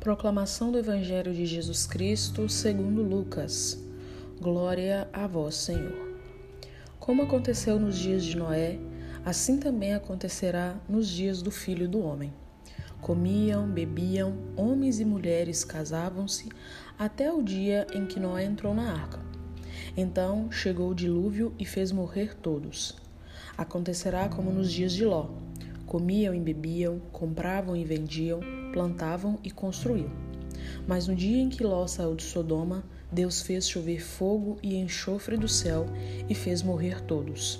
Proclamação do Evangelho de Jesus Cristo segundo Lucas. Glória a vós, Senhor. Como aconteceu nos dias de Noé, assim também acontecerá nos dias do Filho do Homem. Comiam, bebiam, homens e mulheres casavam-se, até o dia em que Noé entrou na arca. Então chegou o dilúvio e fez morrer todos. Acontecerá como nos dias de Ló Comiam e bebiam, compravam e vendiam, plantavam e construíam. Mas no dia em que Ló saiu de Sodoma, Deus fez chover fogo e enxofre do céu e fez morrer todos.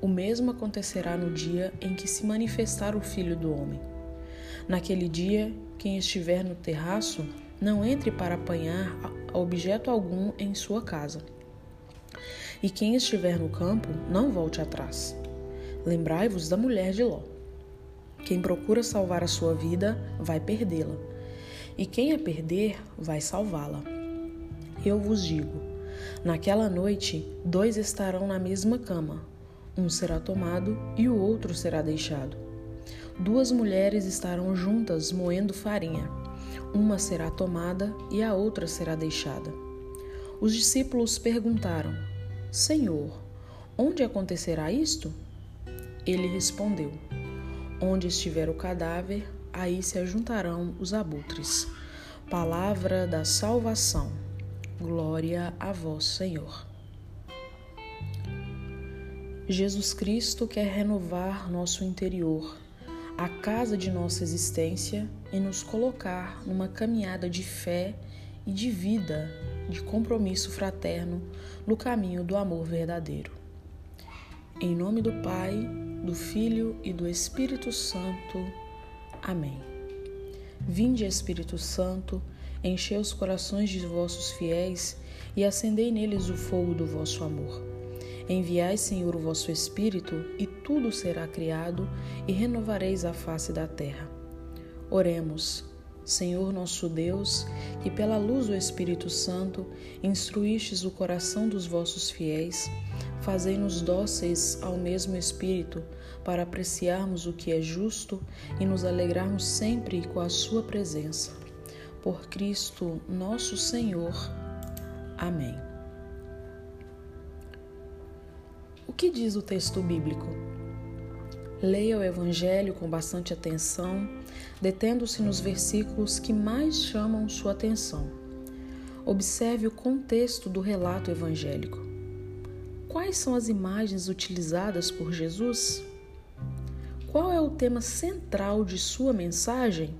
O mesmo acontecerá no dia em que se manifestar o Filho do Homem. Naquele dia, quem estiver no terraço, não entre para apanhar objeto algum em sua casa. E quem estiver no campo, não volte atrás. Lembrai-vos da mulher de Ló. Quem procura salvar a sua vida vai perdê-la, e quem a perder vai salvá-la. Eu vos digo: naquela noite, dois estarão na mesma cama, um será tomado e o outro será deixado. Duas mulheres estarão juntas moendo farinha, uma será tomada e a outra será deixada. Os discípulos perguntaram: Senhor, onde acontecerá isto? Ele respondeu: Onde estiver o cadáver, aí se ajuntarão os abutres. Palavra da salvação. Glória a vós, Senhor. Jesus Cristo quer renovar nosso interior, a casa de nossa existência e nos colocar numa caminhada de fé e de vida, de compromisso fraterno no caminho do amor verdadeiro. Em nome do Pai, do Filho e do Espírito Santo. Amém. Vinde, Espírito Santo, enchei os corações de vossos fiéis e acendei neles o fogo do vosso amor. Enviai, Senhor, o vosso Espírito, e tudo será criado, e renovareis a face da terra. Oremos. Senhor nosso Deus, que pela luz do Espírito Santo instruístes o coração dos vossos fiéis, fazei-nos dóceis ao mesmo Espírito, para apreciarmos o que é justo e nos alegrarmos sempre com a Sua presença. Por Cristo nosso Senhor. Amém. O que diz o texto bíblico? Leia o Evangelho com bastante atenção, detendo-se nos versículos que mais chamam sua atenção. Observe o contexto do relato evangélico. Quais são as imagens utilizadas por Jesus? Qual é o tema central de sua mensagem?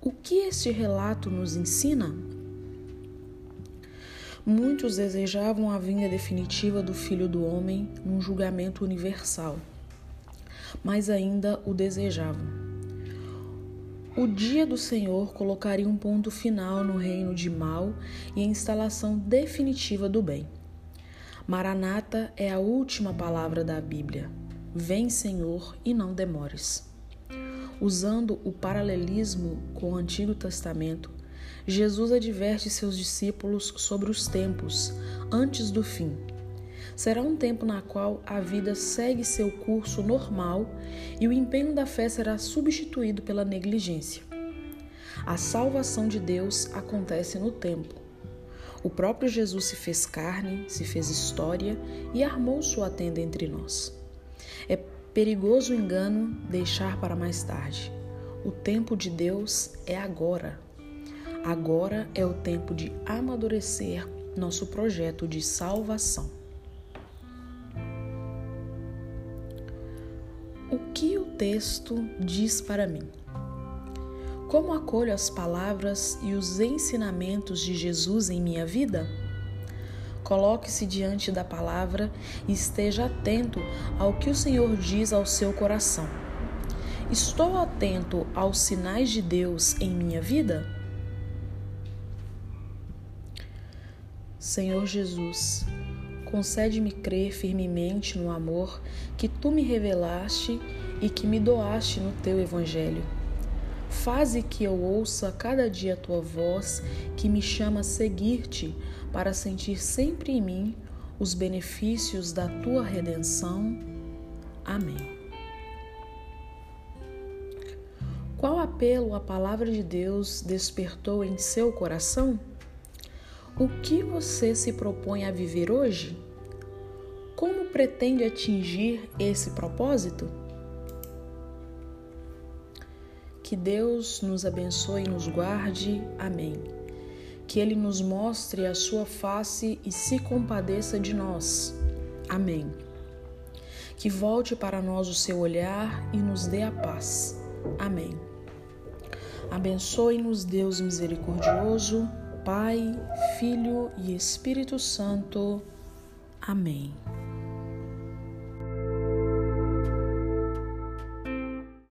O que este relato nos ensina? Muitos desejavam a vinda definitiva do Filho do Homem num julgamento universal mas ainda o desejavam. O dia do Senhor colocaria um ponto final no reino de mal e a instalação definitiva do bem. Maranata é a última palavra da Bíblia. Vem, Senhor, e não demores. Usando o paralelismo com o Antigo Testamento, Jesus adverte seus discípulos sobre os tempos antes do fim Será um tempo na qual a vida segue seu curso normal e o empenho da fé será substituído pela negligência. A salvação de Deus acontece no tempo. O próprio Jesus se fez carne, se fez história e armou sua tenda entre nós. É perigoso engano deixar para mais tarde. O tempo de Deus é agora. Agora é o tempo de amadurecer nosso projeto de salvação. Texto diz para mim? Como acolho as palavras e os ensinamentos de Jesus em minha vida? Coloque-se diante da palavra e esteja atento ao que o Senhor diz ao seu coração. Estou atento aos sinais de Deus em minha vida? Senhor Jesus, concede-me crer firmemente no amor que tu me revelaste e que me doaste no teu evangelho. Faze que eu ouça cada dia a tua voz que me chama a seguir-te para sentir sempre em mim os benefícios da tua redenção. Amém. Qual apelo a palavra de Deus despertou em seu coração? O que você se propõe a viver hoje? Como pretende atingir esse propósito? Que Deus nos abençoe e nos guarde. Amém. Que Ele nos mostre a sua face e se compadeça de nós. Amém. Que volte para nós o seu olhar e nos dê a paz. Amém. Abençoe-nos, Deus misericordioso, Pai, Filho e Espírito Santo. Amém.